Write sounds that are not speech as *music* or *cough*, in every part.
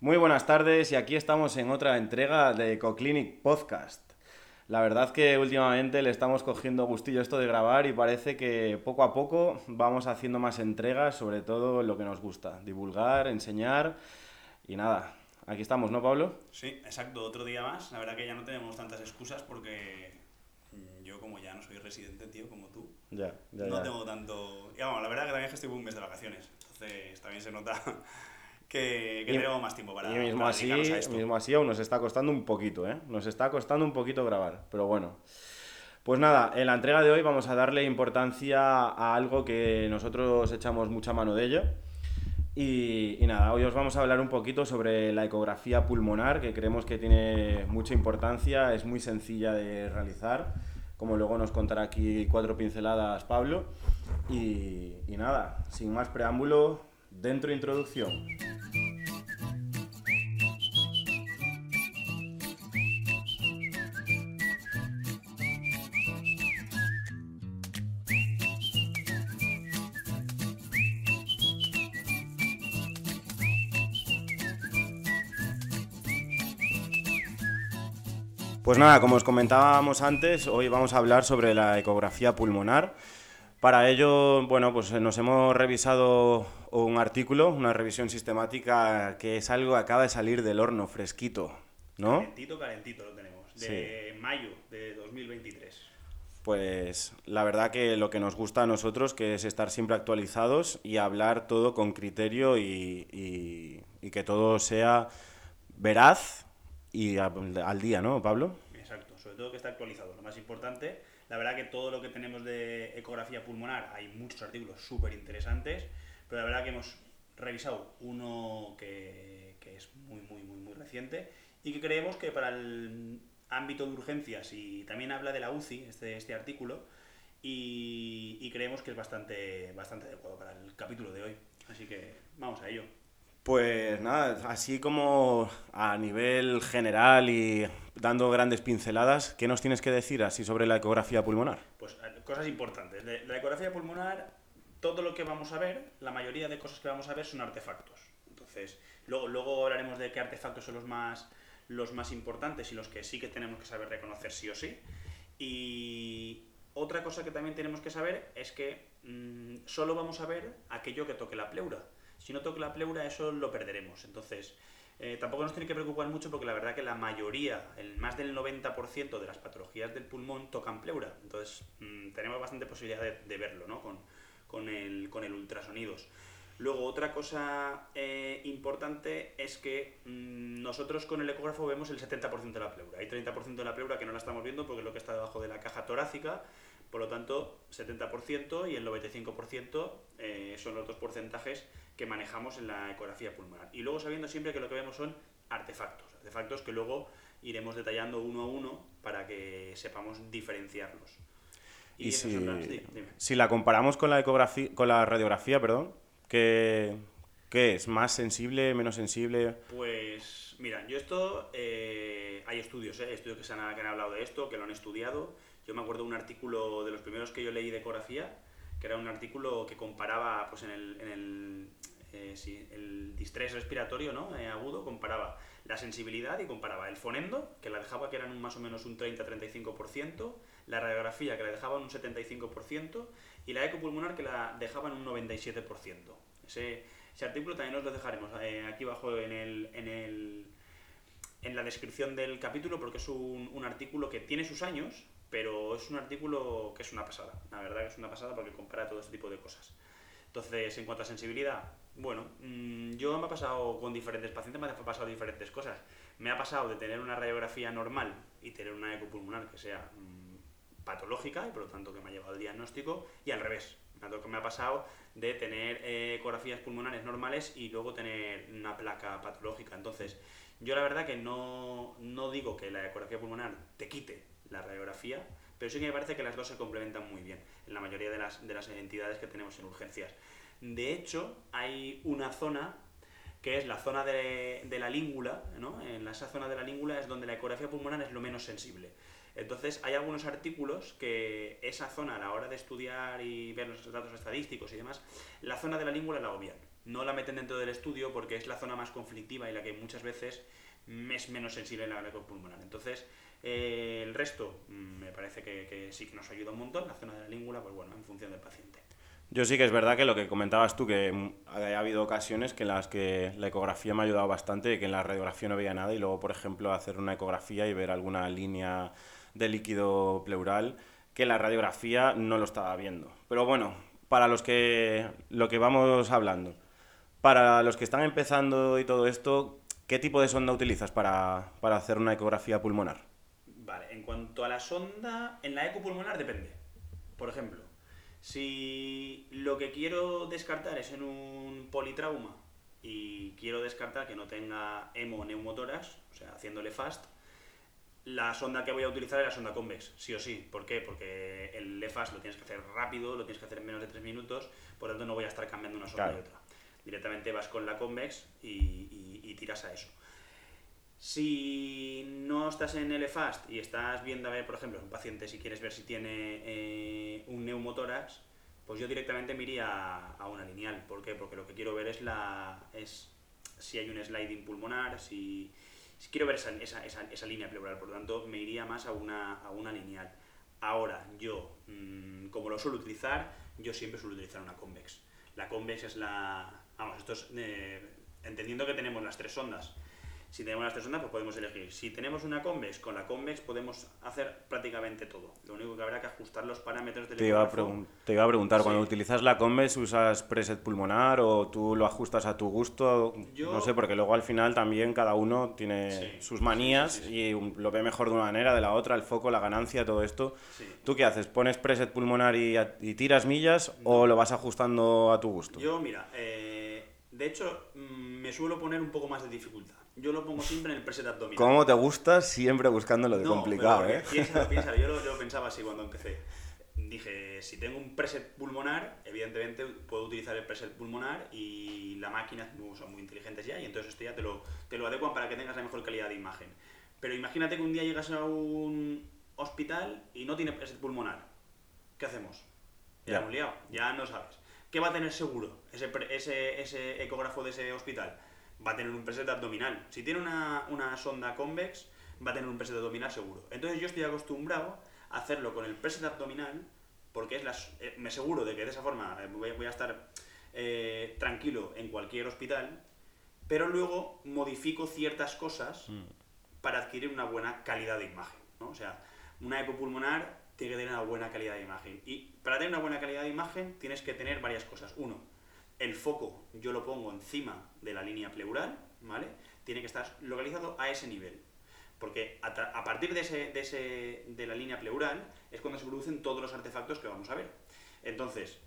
Muy buenas tardes y aquí estamos en otra entrega de EcoClinic Podcast. La verdad que últimamente le estamos cogiendo gustillo esto de grabar y parece que poco a poco vamos haciendo más entregas, sobre todo lo que nos gusta, divulgar, enseñar y nada. Aquí estamos, ¿no, Pablo? Sí, exacto, otro día más. La verdad que ya no tenemos tantas excusas porque mm, yo como ya no soy residente, tío, como tú, Ya, ya, no ya. tengo tanto... Y vamos, la verdad que también es que estoy un mes de vacaciones, entonces también se nota que, que Y- tenemos más tiempo para, Y mismo para así, dedicarnos a esto. mismo así aún nos está costando un poquito, ¿eh? Nos está costando un poquito grabar, pero bueno. Pues nada, en la entrega de hoy vamos a darle importancia a algo que nosotros echamos mucha mano de ello. Y, y nada, hoy os vamos a hablar un poquito sobre la ecografía pulmonar, que creemos que tiene mucha importancia, es muy sencilla de realizar, como luego nos contará aquí cuatro pinceladas Pablo. Y, y nada, sin más preámbulo, dentro introducción. Pues nada, como os comentábamos antes, hoy vamos a hablar sobre la ecografía pulmonar. Para ello, bueno, pues nos hemos revisado un artículo, una revisión sistemática que es algo que acaba de salir del horno fresquito, ¿no? Calentito, calentito lo tenemos, de mayo de 2023. Pues la verdad que lo que nos gusta a nosotros que es estar siempre actualizados y hablar todo con criterio y, y- y que todo sea veraz y al día, ¿no, Pablo? Sobre todo que está actualizado, lo más importante. La verdad que todo lo que tenemos de ecografía pulmonar, hay muchos artículos súper interesantes, pero la verdad que hemos revisado uno que, que es muy, muy, muy, muy reciente y que creemos que para el ámbito de urgencias y también habla de la UCI, este, este artículo, y, y creemos que es bastante, bastante adecuado para el capítulo de hoy. Así que vamos a ello. Pues nada, así como a nivel general y dando grandes pinceladas, ¿qué nos tienes que decir así sobre la ecografía pulmonar? Pues eh, cosas importantes. La ecografía pulmonar, todo lo que vamos a ver, la mayoría de cosas que vamos a ver son artefactos. Entonces, luego, luego hablaremos de qué artefactos son los más, los más importantes y los que sí que tenemos que saber reconocer sí o sí. Y otra cosa que también tenemos que saber es que mm, solo vamos a ver aquello que toque la pleura. Si no toque la pleura, eso lo perderemos. Entonces, eh, tampoco nos tiene que preocupar mucho porque la verdad que la mayoría, el más del 90% de las patologías del pulmón tocan pleura. Entonces, mm, tenemos bastante posibilidad de, verlo, ¿no? Con, con el, con el ultrasonidos. Luego, otra cosa eh, importante es que mm, nosotros con el ecógrafo vemos el 70% de la pleura. Hay 30% de la pleura que no la estamos viendo porque es lo que está debajo de la caja torácica. Por lo tanto, 70% y el 95% eh, son los dos porcentajes que manejamos en la ecografía pulmonar. Y luego sabiendo siempre que lo que vemos son artefactos, artefactos que luego iremos detallando uno a uno para que sepamos diferenciarlos. Y si, las- dime. si la comparamos con la ecografía, con la radiografía, perdón, ¿qué, qué es? ¿Más sensible, menos sensible? Pues mira, yo esto, eh, hay estudios, ¿eh? estudios que, se han, que han hablado de esto, que lo han estudiado. Yo me acuerdo de un artículo de los primeros que yo leí de ecografía, que era un artículo que comparaba pues en el, en el, eh, sí, el distrés respiratorio ¿no? Eh, agudo, comparaba la sensibilidad y comparaba el fonendo, que la dejaba que eran un- más o menos un 30-35%, la radiografía que la dejaba en un 75% y la ecopulmonar que la dejaba en un 97%. Ese, ese artículo también os lo dejaremos eh, aquí abajo en el, en el en la descripción del capítulo porque es un, un artículo que tiene sus años, pero es un artículo que es una pasada. La verdad que es una pasada porque compara todo este tipo de cosas. Entonces, en cuanto a sensibilidad, bueno, mm, yo me ha pasado con diferentes pacientes, me ha pasado diferentes cosas. Me ha pasado de tener una radiografía normal y tener una ecopulmonar que sea mm, patológica y por lo tanto que me ha llevado el diagnóstico, y al revés. Me ha pasado de tener eh, ecografías pulmonares normales y luego tener una placa patológica. Entonces, yo la verdad que no, no digo que la ecografía pulmonar te quite la radiografía, pero sí que me parece que las dos se complementan muy bien en la mayoría de las, de las entidades que tenemos en urgencias. De hecho, hay una zona que es la zona de, de la língula, ¿no? En esa zona de la língula es donde la ecografía pulmonar es lo menos sensible. Entonces, hay algunos artículos que esa zona, a la hora de estudiar y ver los datos estadísticos y demás, la zona de la língula la obvian. no la meten dentro del estudio porque es la zona más conflictiva y la que muchas veces es menos sensible en la pulmonar. Entonces, eh, el resto mm, me parece que, sí que nos ayuda un montón, la zona de la língula, pues bueno, en función del paciente. Yo sí que es verdad que lo que comentabas tú, que mm, ha habido ocasiones que en las que la ecografía me ha ayudado bastante, que en la radiografía no veía nada y luego, por ejemplo, hacer una ecografía y ver alguna línea de líquido pleural que la radiografía no lo estaba viendo. Pero bueno, para los que lo que vamos hablando, para los que están empezando y todo esto, ¿qué tipo de sonda utilizas para, hacer una ecografía pulmonar? Vale, en cuanto a la sonda, en la eco pulmonar depende. Por ejemplo, si lo que quiero descartar es en un politrauma y quiero descartar que no tenga hemo neumotoras, o sea, haciéndole fast, la sonda que voy a utilizar es la sonda convex, sí o sí. ¿Por qué? Porque el EFAS lo tienes que hacer rápido, lo tienes que hacer en menos de 3 minutos, por lo tanto no voy a estar cambiando una sonda y otra. Directamente vas con la convex y, tiras a eso. Si no estás en el EFAST y estás viendo a ver, por ejemplo, un paciente, si quieres ver si tiene eh, un neumotórax, pues yo directamente me iría a, una lineal. ¿Por qué? Porque lo que quiero ver es, la, es si hay un sliding pulmonar, si, quiero ver esa, esa, esa, línea pleural, por lo tanto me iría más a una, a una lineal. Ahora, yo, mm, como lo suelo utilizar, yo siempre suelo utilizar una convex. La convex es la... Vamos, esto es... Eh, entendiendo que tenemos las tres sondas, si tenemos las tres ondas, pues podemos elegir. Si tenemos una convex, con la convex podemos hacer prácticamente todo. Lo único que habrá que ajustar los parámetros del te iba, a te iba a preguntar, cuando utilizas la convex, ¿usas preset pulmonar o tú lo ajustas a tu gusto? No sé, porque luego al final también cada uno tiene sus manías y lo ve mejor de una manera, de la otra, el foco, la ganancia, todo esto. ¿Tú qué haces? ¿Pones preset pulmonar y, tiras millas o lo vas ajustando a tu gusto? Yo, mira, eh, de hecho, mm, me suelo poner un poco más de dificultad yo lo pongo siempre en el preset abdominal. ¿Cómo te gusta siempre buscando lo de complicado, eh? *laughs* Piénsalo, piénsalo. Yo lo, pensaba así cuando empecé. Dije, si tengo un preset pulmonar, evidentemente puedo utilizar el preset pulmonar y la máquina son muy inteligentes ya y entonces esto ya te lo, te lo adecuan para que tengas la mejor calidad de imagen. Pero imagínate que un día llegas a un hospital y no tiene preset pulmonar. ¿Qué hacemos? Ya, hemos liado, ya no sabes. ¿Qué va a tener seguro ese, ese, ese ecógrafo de ese hospital? Va a tener un preset abdominal. Si tiene una, sonda convex, va a tener un preset abdominal seguro. Entonces yo estoy acostumbrado a hacerlo con el preset abdominal, porque es las, eh, me aseguro de que de esa forma eh, voy, a estar eh, tranquilo en cualquier hospital, pero luego modifico ciertas cosas mm. para adquirir una buena calidad de imagen. O sea, una ecopulmonar tiene que tener una buena calidad de imagen. Y para tener una buena calidad de imagen tienes que tener varias cosas. Uno, el foco yo lo pongo encima de la línea pleural, ¿vale? Tiene que estar localizado a ese nivel. Porque a, partir de, ese, de, ese, de la línea pleural es cuando se producen todos los artefactos que vamos a ver. Entonces,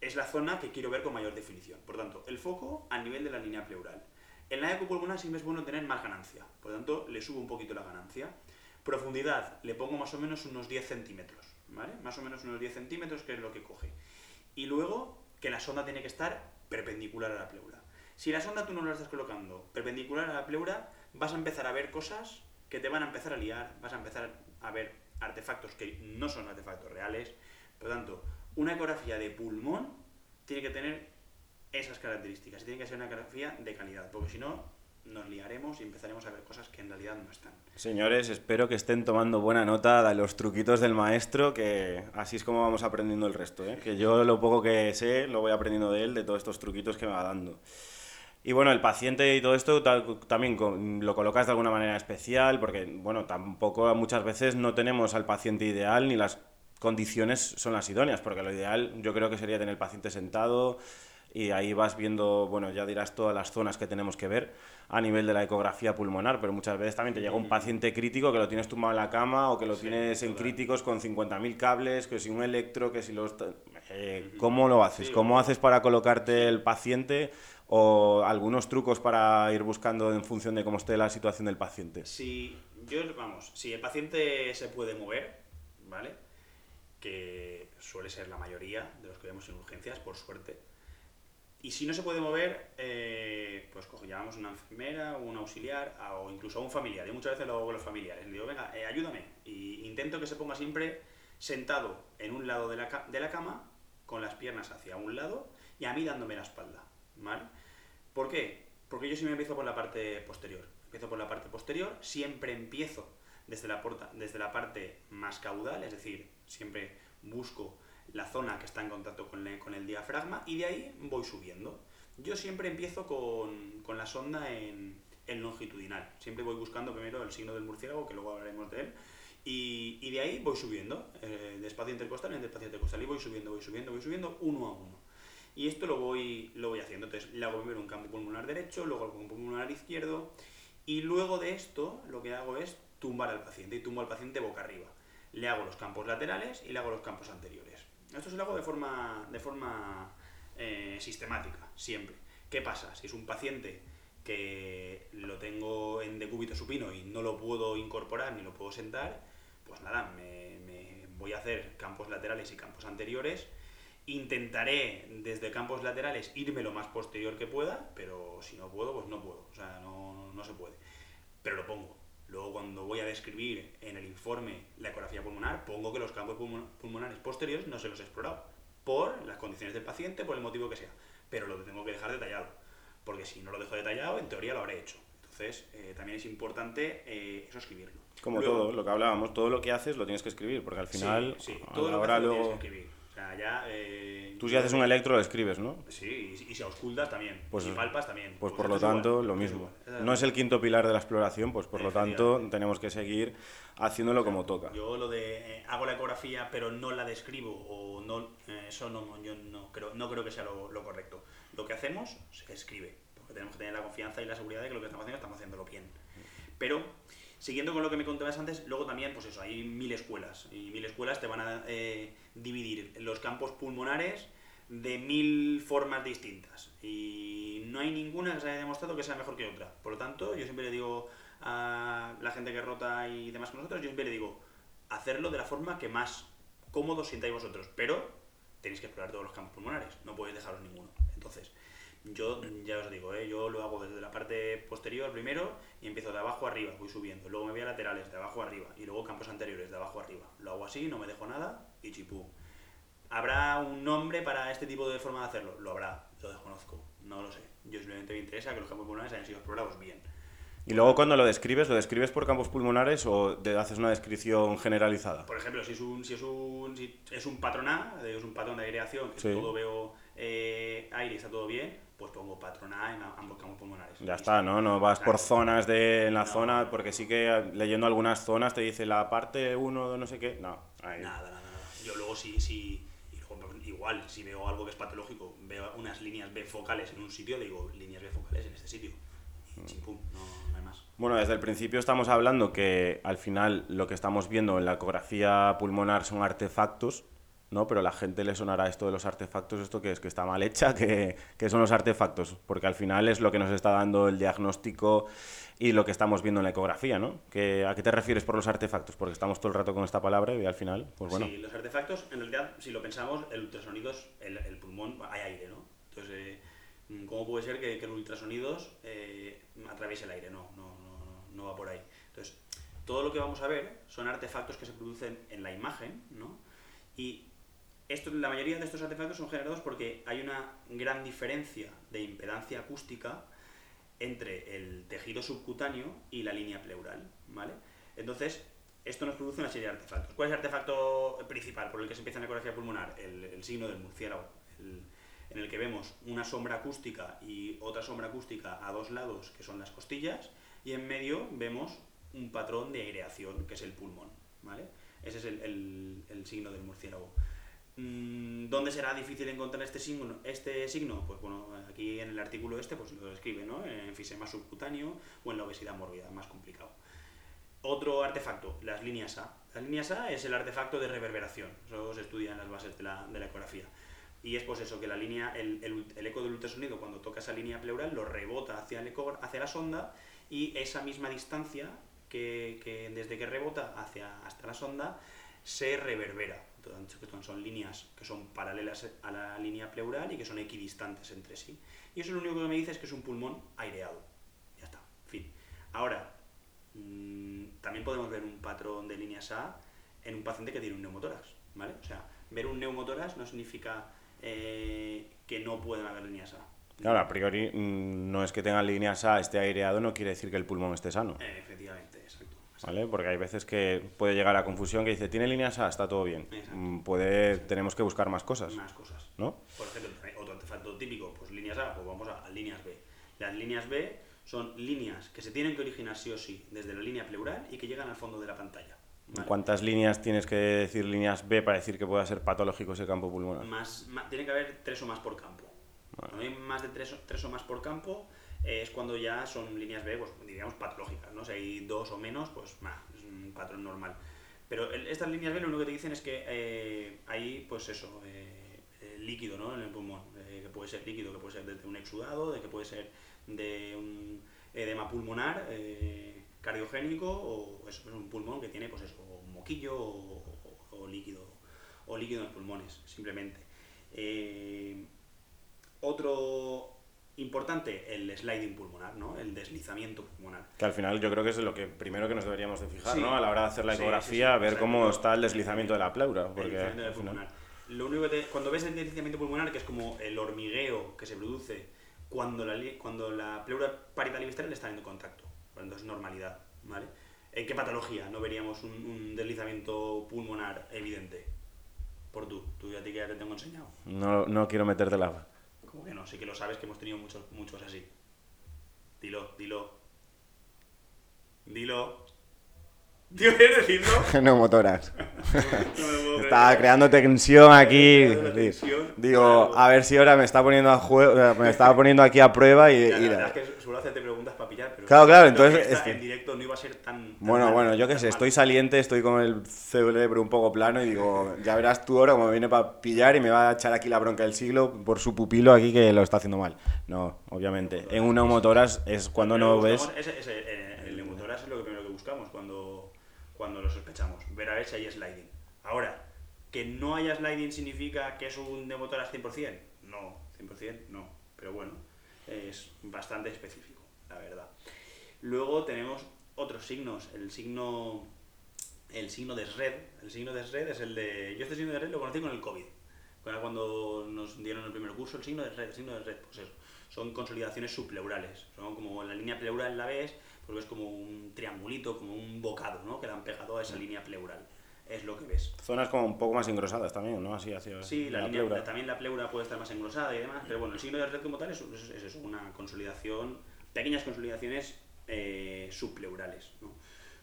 es la zona que quiero ver con mayor definición. Por tanto, el foco a nivel de la línea pleural. En la ecopulmonar siempre es bueno tener más ganancia. Por tanto, le subo un poquito la ganancia. Profundidad, le pongo más o menos unos 10 centímetros. ¿Vale? Más o menos unos 10 centímetros, que es lo que coge. Y luego que la sonda tiene que estar perpendicular a la pleura. Si la sonda tú no la estás colocando perpendicular a la pleura, vas a empezar a ver cosas que te van a empezar a liar, vas a empezar a ver artefactos que no son artefactos reales. Por lo tanto, una ecografía de pulmón tiene que tener esas características, tiene que ser una ecografía de calidad, porque si no, nos liaremos y empezaremos a ver cosas que en realidad no están. Señores, espero que estén tomando buena nota de los truquitos del maestro, que así es como vamos aprendiendo el resto. ¿eh? Que yo lo poco que sé lo voy aprendiendo de él, de todos estos truquitos que me va dando. Y bueno, el paciente y todo esto también lo colocas de alguna manera especial, porque bueno, tampoco muchas veces no tenemos al paciente ideal ni las condiciones son las idóneas, porque lo ideal yo creo que sería tener el paciente sentado, y ahí vas viendo, bueno, ya dirás todas las zonas que tenemos que ver a nivel de la ecografía pulmonar, pero muchas veces también te llega un paciente crítico que lo tienes tumbado en la cama o que lo tienes en críticos con 50.000 cables, que si un electro, que si los... Eh, ¿Cómo lo haces? ¿Cómo haces para colocarte el paciente o algunos trucos para ir buscando en función de cómo esté la situación del paciente? Si, yo, vamos, si el paciente se puede mover, ¿vale? Que suele ser la mayoría de los que vemos en urgencias, por suerte, y si no se puede mover, eh, pues cojo, llamamos a una enfermera un auxiliar o incluso a un familiar. Yo muchas veces lo hago con los familiares. Le digo, venga, eh, ayúdame. Y intento que se ponga siempre sentado en un lado de la, de la cama, con las piernas hacia un lado y a mí dándome la espalda. ¿vale? ¿Por qué? Porque yo siempre empiezo por la parte posterior. Empiezo por la parte posterior, siempre empiezo desde la, porta, desde la parte más caudal, es decir, siempre busco la zona que está en contacto con, con el diafragma y de ahí voy subiendo. Yo siempre empiezo con, con la sonda en, en, longitudinal. Siempre voy buscando primero el signo del murciélago, que luego hablaremos de él, y, y de ahí voy subiendo, eh, de espacio intercostal en espacio intercostal, y voy subiendo, voy subiendo, voy subiendo, uno a uno. Y esto lo voy, lo voy haciendo. Entonces, le hago primero un campo pulmonar derecho, luego el campo pulmonar izquierdo, y luego de esto lo que hago es tumbar al paciente, y tumbo al paciente boca arriba. Le hago los campos laterales y le hago los campos anteriores. Esto se lo hago de forma, de forma eh, sistemática, siempre. ¿Qué pasa? Si es un paciente que lo tengo en decúbito supino y no lo puedo incorporar ni lo puedo sentar, pues nada, me, me voy a hacer campos laterales y campos anteriores. Intentaré desde campos laterales irme lo más posterior que pueda, pero si no puedo, pues no puedo. O sea, no, no se puede. Pero lo pongo. Luego, cuando voy a describir en el informe la ecografía pulmonar, pongo que los campos pulmonares posteriores no se los he explorado, por las condiciones del paciente, por el motivo que sea. Pero lo tengo que dejar detallado, porque si no lo dejo detallado, en teoría lo habré hecho. Entonces, eh, también es importante eh, eso escribirlo. Como todo, lo que hablábamos, todo lo que haces lo tienes que escribir, porque al final, sí, sí, todo lo que haces lo tienes que escribir ya, eh, Tú si haces un electro lo escribes, ¿no? Sí, y, si auscultas también, pues, y palpas también. Pues, por lo tanto, lo mismo. No es el quinto pilar de la exploración, pues por lo tanto tenemos que seguir haciéndolo como toca. Yo lo de eh, hago la ecografía pero no la describo o no, eh, eso no, yo no creo, no creo que sea lo, lo, correcto. Lo que hacemos se escribe, porque tenemos que tener la confianza y la seguridad de que lo que estamos haciendo estamos haciéndolo bien. Pero Siguiendo con lo que me contabas antes, luego también, pues eso, hay mil escuelas. Y mil escuelas te van a eh, dividir los campos pulmonares de mil formas distintas. Y no hay ninguna que se haya demostrado que sea mejor que otra. Por lo tanto, yo siempre le digo a la gente que rota y demás con nosotros, yo siempre le digo, hacerlo de la forma que más cómodo sintáis vosotros. Pero tenéis que explorar todos los campos pulmonares, no podéis dejaros ninguno. Entonces, yo ya os digo, ¿eh? yo lo hago desde la parte posterior primero y empiezo de abajo arriba, voy subiendo. Luego me voy a laterales, de abajo arriba. Y luego campos anteriores, de abajo arriba. Lo hago así, no me dejo nada y chipú. ¿Habrá un nombre para este tipo de forma de hacerlo? Lo habrá, lo desconozco, no lo sé. Yo simplemente me interesa que los campos pulmonares hayan sido explorados bien. Y luego cuando lo describes, ¿lo describes por campos pulmonares o te haces una descripción generalizada? Por ejemplo, si es un, si es un, si es un patrón A, es un patrón de aireación, que todo veo eh, aire y está todo bien, pues pongo patrón A en ambos campos pulmonares. Ya está, ¿no? No vas por zonas de en la zona, porque sí que leyendo algunas zonas te dice la parte 1 no sé qué. No, nada, nada, nada. Yo luego sí, sí, igual, si veo algo que es patológico, veo unas líneas B focales en un sitio, digo líneas B focales en este sitio. Y chimpum, no, hay más. Bueno, desde el principio estamos hablando que al final lo que estamos viendo en la ecografía pulmonar son artefactos ¿no? Pero a la gente le sonará esto de los artefactos, esto que es que está mal hecha, que, son los artefactos, porque al final es lo que nos está dando el diagnóstico y lo que estamos viendo en la ecografía, ¿no? ¿Que, ¿A qué te refieres por los artefactos? Porque estamos todo el rato con esta palabra y al final, pues bueno. Sí, los artefactos, en realidad, si lo pensamos, el ultrasonido es el, el pulmón, hay aire, ¿no? Entonces, eh, ¿cómo puede ser que, que los ultrasonidos eh, atraviese el aire? No, no, no, no va por ahí. Entonces, todo lo que vamos a ver son artefactos que se producen en la imagen, ¿no? Y la mayoría de estos artefactos son generados porque hay una gran diferencia de impedancia acústica entre el tejido subcutáneo y la línea pleural, ¿vale? Entonces, esto nos produce una serie de artefactos. ¿Cuál es el artefacto principal por el que se empieza la ecografía pulmonar? El, signo del murciélago, en el que vemos una sombra acústica y otra sombra acústica a dos lados, que son las costillas, y en medio vemos un patrón de aireación, que es el pulmón, ¿vale? Ese es el, el signo del murciélago. Mm, ¿Dónde será difícil encontrar este signo? Este signo? Pues bueno, aquí en el artículo este pues lo describe, ¿no? En enfisema subcutáneo o en la obesidad mórbida, más complicado. Otro artefacto, las líneas A. Las líneas A es el artefacto de reverberación, eso se estudia en las bases de la, de la ecografía. Y es pues eso, que la línea, el, el, eco del ultrasonido cuando toca esa línea pleural lo rebota hacia, el eco, hacia la sonda y esa misma distancia que, que desde que rebota hacia, hasta la sonda se reverbera son líneas que son paralelas a la línea pleural y que son equidistantes entre sí. Y eso lo único que me dice es que es un pulmón aireado. Ya está, fin. Ahora, mm, también podemos ver un patrón de líneas A en un paciente que tiene un neumotórax, ¿vale? O sea, ver un neumotórax no significa eh, que no pueden haber líneas A. Claro, a priori mm, no es que tenga líneas A, esté aireado, no quiere decir que el pulmón esté sano. Eh, efectivamente, exacto. ¿Vale? Porque hay veces que puede llegar a confusión que dice, tiene líneas A, está todo bien. Mm, puede, tenemos que buscar más cosas. Más cosas. ¿No? Por ejemplo, otro artefacto típico, pues líneas A, pues vamos a, a líneas B. Las líneas B son líneas que se tienen que originar sí o sí desde la línea pleural y que llegan al fondo de la pantalla. ¿vale? ¿Cuántas líneas tienes que decir líneas B para decir que pueda ser patológico ese campo pulmonar? Más, más- tiene que haber tres o más por campo. Cuando hay más de tres, o- tres o más por campo, es cuando ya son líneas B, pues diríamos patológicas, ¿no? Si hay dos o menos, pues nah, es un patrón normal. Pero estas líneas B lo único que te dicen es que eh, hay, pues eso, eh, eh, líquido, ¿no? En el pulmón, eh, que puede ser líquido, que puede ser de un exudado, de que puede ser de un edema pulmonar eh, cardiogénico o es un pulmón que tiene, pues eso, un moquillo o, o- líquido o líquido en los pulmones, simplemente. Eh, otro importante, el sliding pulmonar, ¿no? El deslizamiento pulmonar. Que al final yo creo que es lo que primero que nos deberíamos de fijar, Sí. ¿no? A la hora de hacer la Sí, sí, ecografía, sí, ver cómo está el deslizamiento de la pleura. El Porque deslizamiento al final- pulmonar. Lo único que te- cuando ves el deslizamiento pulmonar, que es como el hormigueo que se produce cuando la, cuando la pleura parietal y vistral está en contacto. Entonces, normalidad, ¿vale? ¿En qué patología no veríamos un, un deslizamiento pulmonar evidente? Por tú, tú ya te, ya te tengo enseñado. no, no quiero meterte la... Como que no, sí que lo sabes que hemos tenido muchos, muchos así. Dilo, dilo. Dilo. *laughs* Tío, ¿quieres decirlo? No *laughs* lo *laughs* puedo Estaba creando tensión aquí. tensión. Digo, Claro. a ver si ahora me está poniendo a jue- me estaba poniendo aquí a prueba y, Ya, y la la- verdad es que suelo hacerte preguntas para pillar, pero. Claro, claro, entonces es que- Bueno, bueno, yo qué sé, estoy saliente, estoy con el cerebro un poco plano y digo, ya verás tú ahora como me viene para pillar y me va a echar aquí la bronca del siglo por su pupilo aquí que lo está haciendo mal. No, obviamente. En un neumotoras es cuando no ves... es- es- eh, el neumotoras es lo primero que buscamos cuando, cuando lo sospechamos. Ver a ver si hay sliding. Ahora, que no haya sliding significa que es un neumotoras 100%. No, 100% no. Pero bueno, es bastante específico, la verdad. Luego tenemos otros signos. El signo el signo de SRED. El signo de SRED es el de. Yo este signo de SRED lo conocí con el COVID. Cuando nos dieron el primer curso, el signo de SRED. El signo de SRED, pues eso. Son consolidaciones subpleurales. Son como en la línea pleural la ves, pues ves como un triangulito, como un bocado, ¿no? Que le han pegado a esa línea pleural. Es lo que ves. Zonas como un poco más engrosadas también, ¿no? Así hacia Sí, la, la línea, pleura. también la pleura puede estar más engrosada y demás, pero bueno, el signo de red como tal es, es- es una consolidación, pequeñas consolidaciones eh, subpleurales.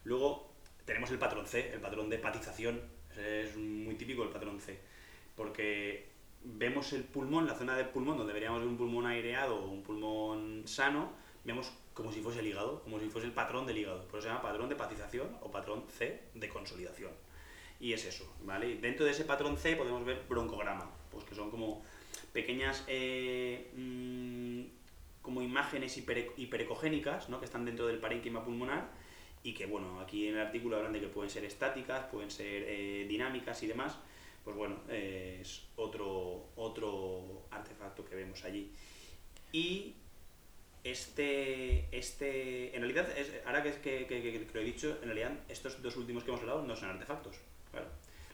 Luego tenemos el patrón C, el patrón de hepatización, ese es muy típico el patrón C, porque vemos el pulmón, la zona del pulmón, donde veríamos un pulmón aireado o un pulmón sano, vemos como si fuese el hígado, como si fuese el patrón del hígado, por eso se llama patrón de hepatización o patrón C de consolidación. Y es eso, ¿vale? Dentro de ese patrón C podemos ver broncograma, pues que son como pequeñas eh, mm, como imágenes hiper- hiperecogénicas, ¿no? Que están dentro del parénquima pulmonar y que, bueno, aquí en el artículo hablan de que pueden ser estáticas, pueden ser eh, dinámicas y demás. Pues bueno, eh, es otro, otro artefacto que vemos allí. Y este, este, en realidad, es, ahora que, que, lo he dicho, en realidad estos dos últimos que hemos hablado no son artefactos.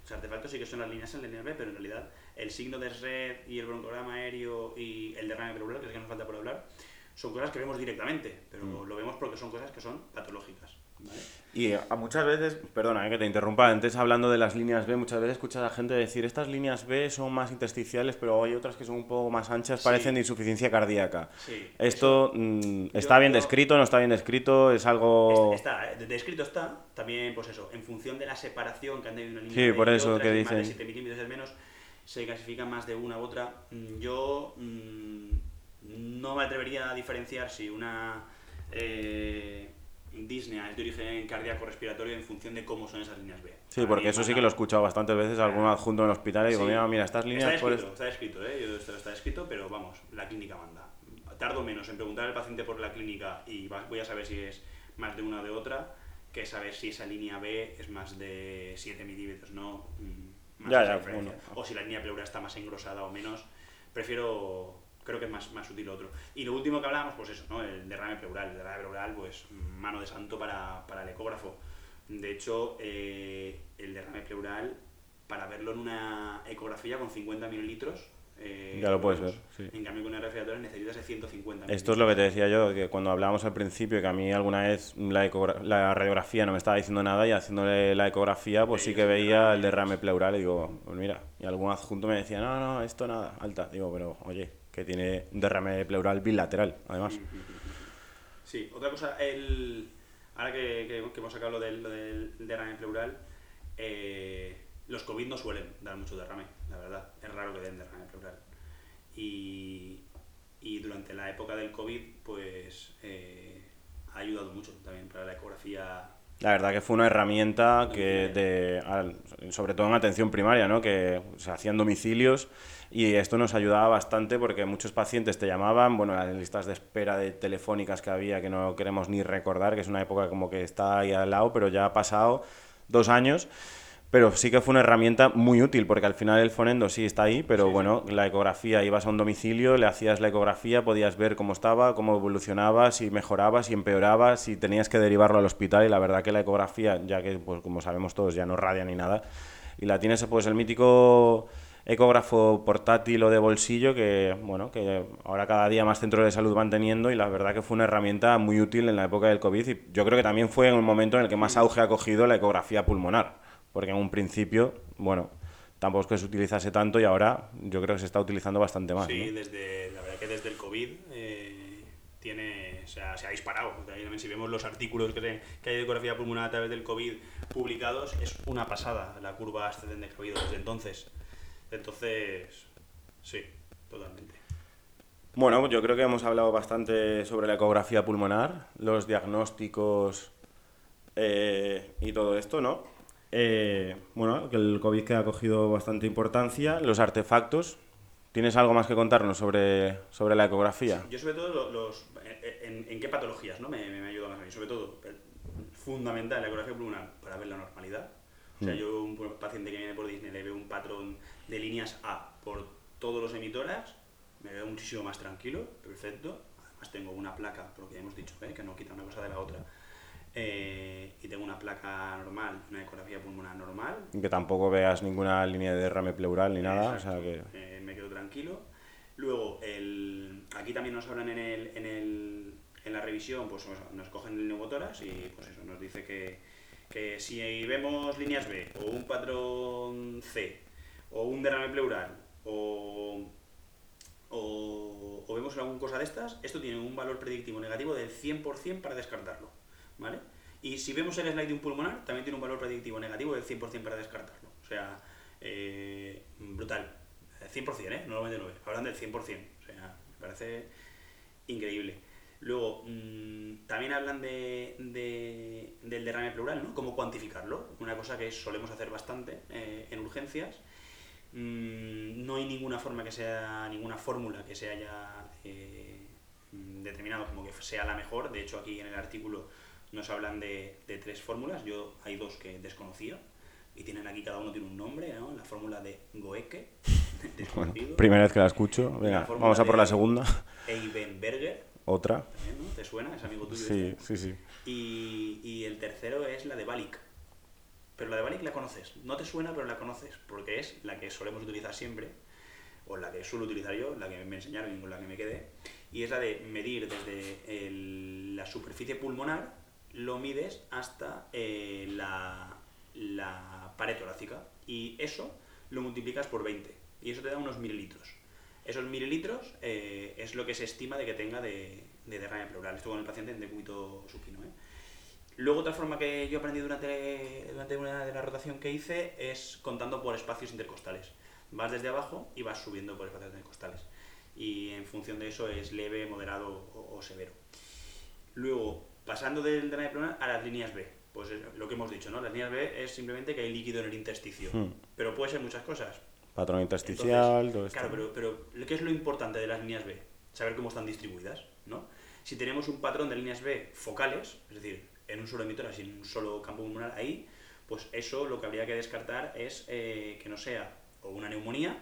Los artefactos sí que son las líneas en línea B, pero en realidad el signo de red y el broncograma aéreo y el derrame pleural, que es que nos falta por hablar, son cosas que vemos directamente, pero lo vemos porque son cosas que son patológicas. Y a muchas veces, perdona eh, que te interrumpa, antes hablando de las líneas B, muchas veces escuchas a gente decir, estas líneas B son más intersticiales, pero hay otras que son un poco más anchas, Sí. parecen de insuficiencia cardíaca. Sí, Esto mm, está bien yo- descrito, no está bien descrito, es algo... Está, ¿eh? descrito está, también, pues eso, en función de la separación que han de una línea Sí, de por y eso otra, que es más de dicen. 7 milímetros es menos, se clasifican más de una u otra. Mm, Yo mm, no me atrevería a diferenciar si una eh, disnea es de origen cardíaco-respiratorio en función de cómo son esas líneas B. Sí, Para porque mí, eso sí que lo he escuchado bastantes veces, algún adjunto en el hospital y digo, Sí. mira, mira, estas líneas... Está escrito, esto". está escrito, ¿eh? Yo, esto está escrito, pero vamos, la clínica manda. Tardo menos en preguntar al paciente por la clínica y voy a saber si es más de una o de otra que saber si esa línea B es más de 7 milímetros, ¿no? Mm, más Ya, ya, bueno. O si la línea pleura está más engrosada o menos. Prefiero, creo que es más, más útil otro. Y lo último que hablábamos, pues eso, ¿no? El derrame pleural. El derrame pleural, pues mano de santo para, para el ecógrafo. De hecho, eh, el derrame pleural, para verlo en una ecografía con 50 mililitros, eh, Ya lo puedes ver, sí. En cambio, con una respiratoria necesitas de 150 Esto es lo que te decía yo, que cuando hablábamos al principio, que a mí alguna vez la, la radiografía no me estaba diciendo nada y haciéndole la ecografía, pues sí que Veías el veía el derrame. derrame pleural y digo, pues mira, y algún adjunto me decía, no, no, esto nada, alta. Digo, pero oye, que tiene un derrame pleural bilateral, además. Sí, otra cosa, el... ahora que, que- que hemos sacado lo del, lo del derrame pleural, eh, los COVID no suelen dar mucho derrame, la verdad. Es raro que den derrame pleural. Y, y durante la época del COVID, pues eh, ha ayudado mucho también para la ecografía. La verdad que fue una herramienta que, de, sobre todo en atención primaria, ¿no? que se hacían domicilios y esto nos ayudaba bastante porque muchos pacientes te llamaban, bueno, las listas de espera de telefónicas que había que no queremos ni recordar, que es una época como que está ahí al lado, pero ya ha pasado dos años. Pero sí que fue una herramienta muy útil, porque al final el fonendo sí está ahí, pero Sí, sí. bueno, la ecografía, ibas a un domicilio, le hacías la ecografía, podías ver cómo estaba, cómo evolucionaba, si mejoraba, si empeoraba, si tenías que derivarlo al hospital y la verdad que la ecografía, ya que pues como sabemos todos ya no radia ni nada, y la tienes pues el mítico ecógrafo portátil o de bolsillo que bueno que ahora cada día más centros de salud van teniendo y la verdad que fue una herramienta muy útil en la época del COVID y yo creo que también fue en un momento en el que más auge ha cogido la ecografía pulmonar porque en un principio bueno tampoco es que se utilizase tanto y ahora yo creo que se está utilizando bastante más Sí, ¿no? desde, la verdad que desde el COVID eh, tiene, o sea, se ha disparado. También Si vemos los artículos que hay de ecografía pulmonar a través del COVID publicados, es una pasada la curva ascendente que ha habido desde entonces. Entonces, sí, totalmente. Bueno, yo creo que hemos hablado bastante sobre la ecografía pulmonar, los diagnósticos eh, y todo esto, ¿no? Eh, bueno, que el COVID que ha cogido bastante importancia, los artefactos. ¿Tienes algo más que contarnos sobre, sobre la ecografía? Yo sobre todo lo- los, en, en qué patologías ¿no? me, me, ayuda más a mí. Sobre todo, fundamental la ecografía pulmonar para ver la normalidad. O sea, Mm. yo un paciente que viene por Disney le veo un patrón de líneas A por todos los emitoras, me veo muchísimo más tranquilo, perfecto. Además tengo una placa, por lo que ya hemos dicho, ¿eh? que no quita una cosa de la otra. Eh, y tengo una placa normal, una ecografía pulmonar normal, Que tampoco veas ninguna línea de derrame pleural ni nada, o sea que... Eh, me quedo tranquilo. Luego, el, aquí también nos hablan en, el, en, el, en la revisión, pues nos, nos cogen el neumotoras y pues eso, nos dice que, que si vemos líneas B o un patrón C o un derrame pleural o, o, o vemos alguna cosa de estas, esto tiene un valor predictivo negativo del 100% para descartarlo. ¿Vale? Y si vemos el slide de un pulmonar, también tiene un valor predictivo negativo del 100% para descartarlo. O sea, eh, brutal. 100%, ¿eh? No 99. Hablan del 100%. O sea, me parece increíble. Luego, mm, también hablan de, de- del derrame pleural, ¿no? Cómo cuantificarlo. Una cosa que solemos hacer bastante eh, en urgencias. Mm, no hay ninguna forma que sea, ninguna fórmula que se haya eh, mm, determinado como que sea la mejor. De hecho, aquí en el artículo nos hablan de, de tres fórmulas. Yo hay dos que desconocía. Y tienen aquí, cada uno tiene un nombre, ¿no? La fórmula de Goeke, *laughs* Bueno, primera vez que la escucho. Venga, vamos a por la segunda. Eibenberger, Otra. también, ¿no? ¿Te suena? Es amigo tuyo. Sí, este. sí, sí. Y, y el tercero es la de Balic. Pero la de Balic la conoces. No te suena, pero la conoces. Porque es la que solemos utilizar siempre. O la que suelo utilizar yo, la que me enseñaron y con la que me quedé. Y es la de medir desde la superficie pulmonar, lo mides hasta eh, la, la pared torácica. Y eso lo multiplicas por 20. Y eso te da unos mililitros. Esos mililitros eh, es lo que se estima de que tenga de, de derrame pleural. Esto con el paciente en decúbito supino. ¿eh? Luego otra forma que yo aprendí durante, durante una de la rotación que hice es contando por espacios intercostales. Vas desde abajo y vas subiendo por espacios intercostales. Y en función de eso es leve, moderado o, o severo. Luego, pasando del derrame pleural a las líneas B. Pues es lo que hemos dicho, ¿no? Las líneas B es simplemente que hay líquido en el intersticio. Hmm. Pero puede ser muchas cosas. Patrón intersticial, Entonces, todo esto. Claro, pero, pero ¿qué es lo importante de las líneas B? Saber cómo están distribuidas, ¿no? Si tenemos un patrón de líneas B focales, es decir, en un solo emitor, así en un solo campo pulmonar ahí, pues eso lo que habría que descartar es eh, que no sea o una neumonía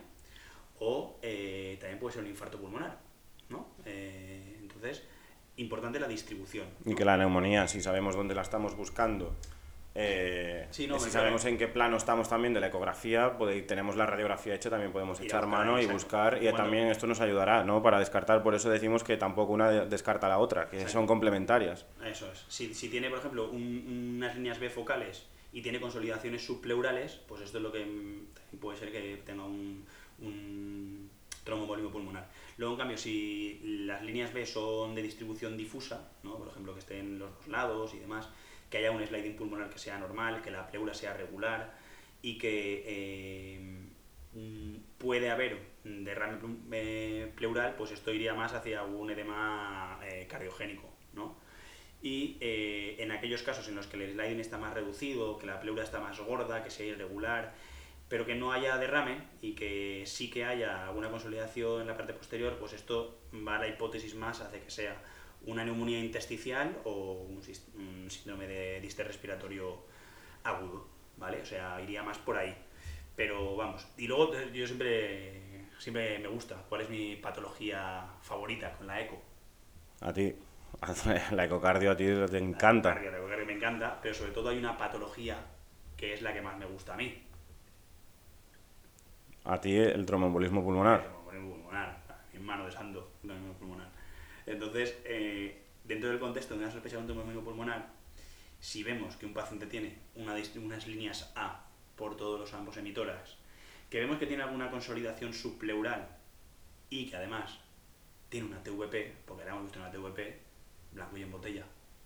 o eh, también puede ser un infarto pulmonar, ¿no? Eh, entonces, importante la distribución. Y que la neumonía, si sabemos dónde la estamos buscando Eh, Sí, no, si sabemos en qué plano estamos también de la ecografía, pues, tenemos la radiografía hecha, también podemos echar mano y buscar. Y también esto nos ayudará, ¿no? Para descartar. Por eso decimos que tampoco una de- descarta a la otra, que son complementarias. Eso es. Si, si tiene, por ejemplo, un- unas líneas B focales y tiene consolidaciones subpleurales, pues esto es lo que mm, puede ser que tenga un, un tromboembolismo pulmonar. Luego, en cambio, si las líneas B son de distribución difusa, ¿no? por ejemplo, que estén los dos lados y demás, que haya un sliding pulmonar que sea normal, que la pleura sea regular y que eh, mm, puede haber derrame eh, pleural, pues esto iría más hacia un edema eh, cardiogénico, ¿no? Y en aquellos casos en los que el sliding está más reducido, que la pleura está más gorda, que sea irregular, pero que no haya derrame y que sí que haya una consolidación en la parte posterior, pues esto va a la hipótesis más, hace que sea una neumonía intersticial o un, síndrome de distrés respiratorio agudo, ¿vale? O sea, iría más por ahí. Pero vamos, y luego eh, yo siempre, siempre me gusta, ¿cuál es mi patología favorita con la eco? A ti, *laughs* la ecocardio a ti te La encanta. ecocardio, la ecocardio me encanta, pero sobre todo hay una patología que es la que más me gusta a mí. A ti el tromboembolismo pulmonar. Tromboembolismo pulmonar, mi mano de santo, tromboembolismo pulmonar. Entonces, eh, dentro del contexto de una sospecha de un tromboembolismo pulmonar, si vemos que un paciente tiene una unas líneas A por todos los ambos emitoras, que vemos que tiene alguna consolidación subpleural y que además tiene una TVP, porque ahora hemos visto una TVP, blanco y en botella,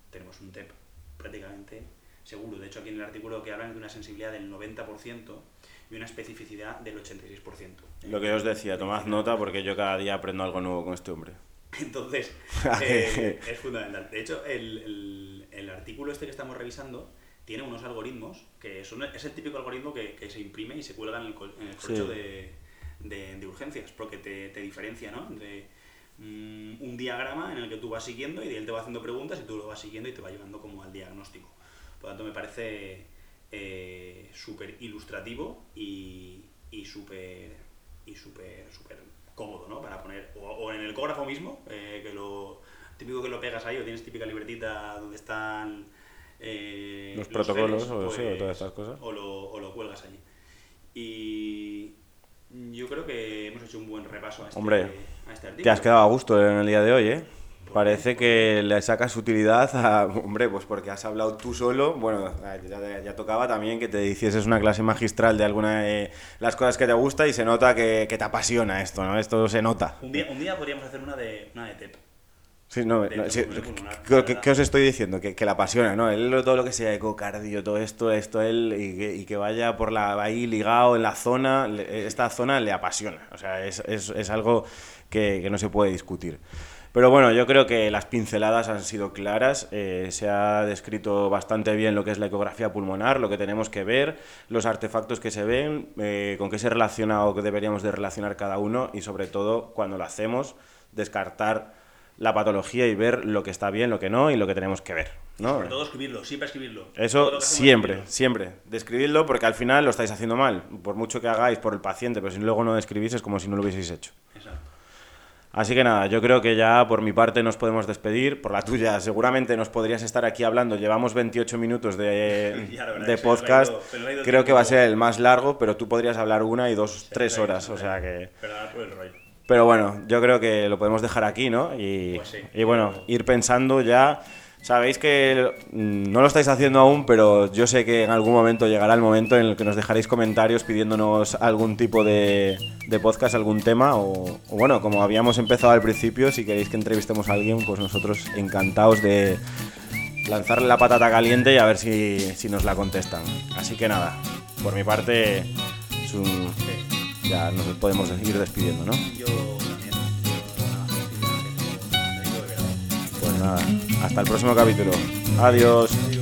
tenemos un TEP prácticamente seguro. De hecho, aquí en el artículo que hablan de una sensibilidad del 90% y una especificidad del 86%. Lo que os decía, tomad nota porque yo cada día aprendo algo nuevo con este hombre. *laughs* Entonces, *laughs* eh, es fundamental. De hecho, el, el- el artículo este que estamos revisando tiene unos algoritmos que son, es el típico algoritmo que, que se imprime y se cuelga en el, en el Sí. corcho de, de- de urgencias, porque te, te diferencia, ¿no? Entre mm, un diagrama en el que tú vas siguiendo y él te va haciendo preguntas y tú lo vas siguiendo y te va llevando como al diagnóstico. Por lo tanto, me parece eh, súper ilustrativo y, y súper y súper súper cómodo, ¿no? Para poner, o, o en el ecógrafo mismo, eh, que lo típico que lo pegas ahí, o tienes típica libretita donde están eh, Los protocolos, o sí, o todas estas cosas. O lo, o lo cuelgas allí. Y yo creo que hemos hecho un buen repaso a este, Hombre, a este artículo. Te has quedado a gusto en el día de hoy, ¿eh? ¿Por Parece que le sacas utilidad a... Hombre, pues porque has hablado tú solo. Bueno, ya, ya tocaba también que te hicieses una clase magistral de alguna de las cosas que te gusta y se nota que, que te apasiona esto, ¿no? Esto se nota. Un día, un día podríamos hacer una de, una de TEP. Sí, no, de no, sí, ¿qué, os estoy diciendo? Que, que la apasiona, ¿no? Él todo lo que sea ecocardio, todo esto, esto, él, y que, y que vaya por la ahí ligado en la zona, esta zona le apasiona. O sea, es, es- es algo que, que no se puede discutir. Pero bueno, yo creo que las pinceladas han sido claras, eh, se ha descrito bastante bien lo que es la ecografía pulmonar, lo que tenemos que ver, los artefactos que se ven, eh, con qué se relaciona o qué deberíamos de relacionar cada uno y sobre todo cuando lo hacemos, descartar la patología y ver lo que está bien, lo que no y lo que tenemos que ver. ¿no? Sobre todo escribirlo, siempre escribirlo. Eso siempre, escribirlo. siempre. Describidlo porque al final lo estáis haciendo mal, por mucho que hagáis por el paciente, pero si luego no describís es como si no lo hubieseis hecho. Exacto. Así que nada, yo creo que ya por mi parte nos podemos despedir. Por la tuya, seguramente nos podrías estar aquí hablando. Llevamos 28 minutos de, *laughs* verdad podcast. ido- ido creo que va a ser el más largo, pero tú podrías hablar una y dos, tres horas. O sea que. Perdona por el rollo. Pero bueno, yo creo que lo podemos dejar aquí, ¿no? Y, Pues sí. y bueno, ir pensando ya. Sabéis que mm, no lo estáis haciendo aún, pero yo sé que en algún momento llegará el momento en el que nos dejaréis comentarios pidiéndonos algún tipo de, de podcast, algún tema, o, bueno, como habíamos empezado al principio, si queréis que entrevistemos a alguien, pues nosotros encantados de lanzarle la patata caliente y a ver si, si nos la contestan. Así que nada, por mi parte, es un- ya nos podemos ir despidiendo, ¿no? Nada, hasta el próximo capítulo. Adiós.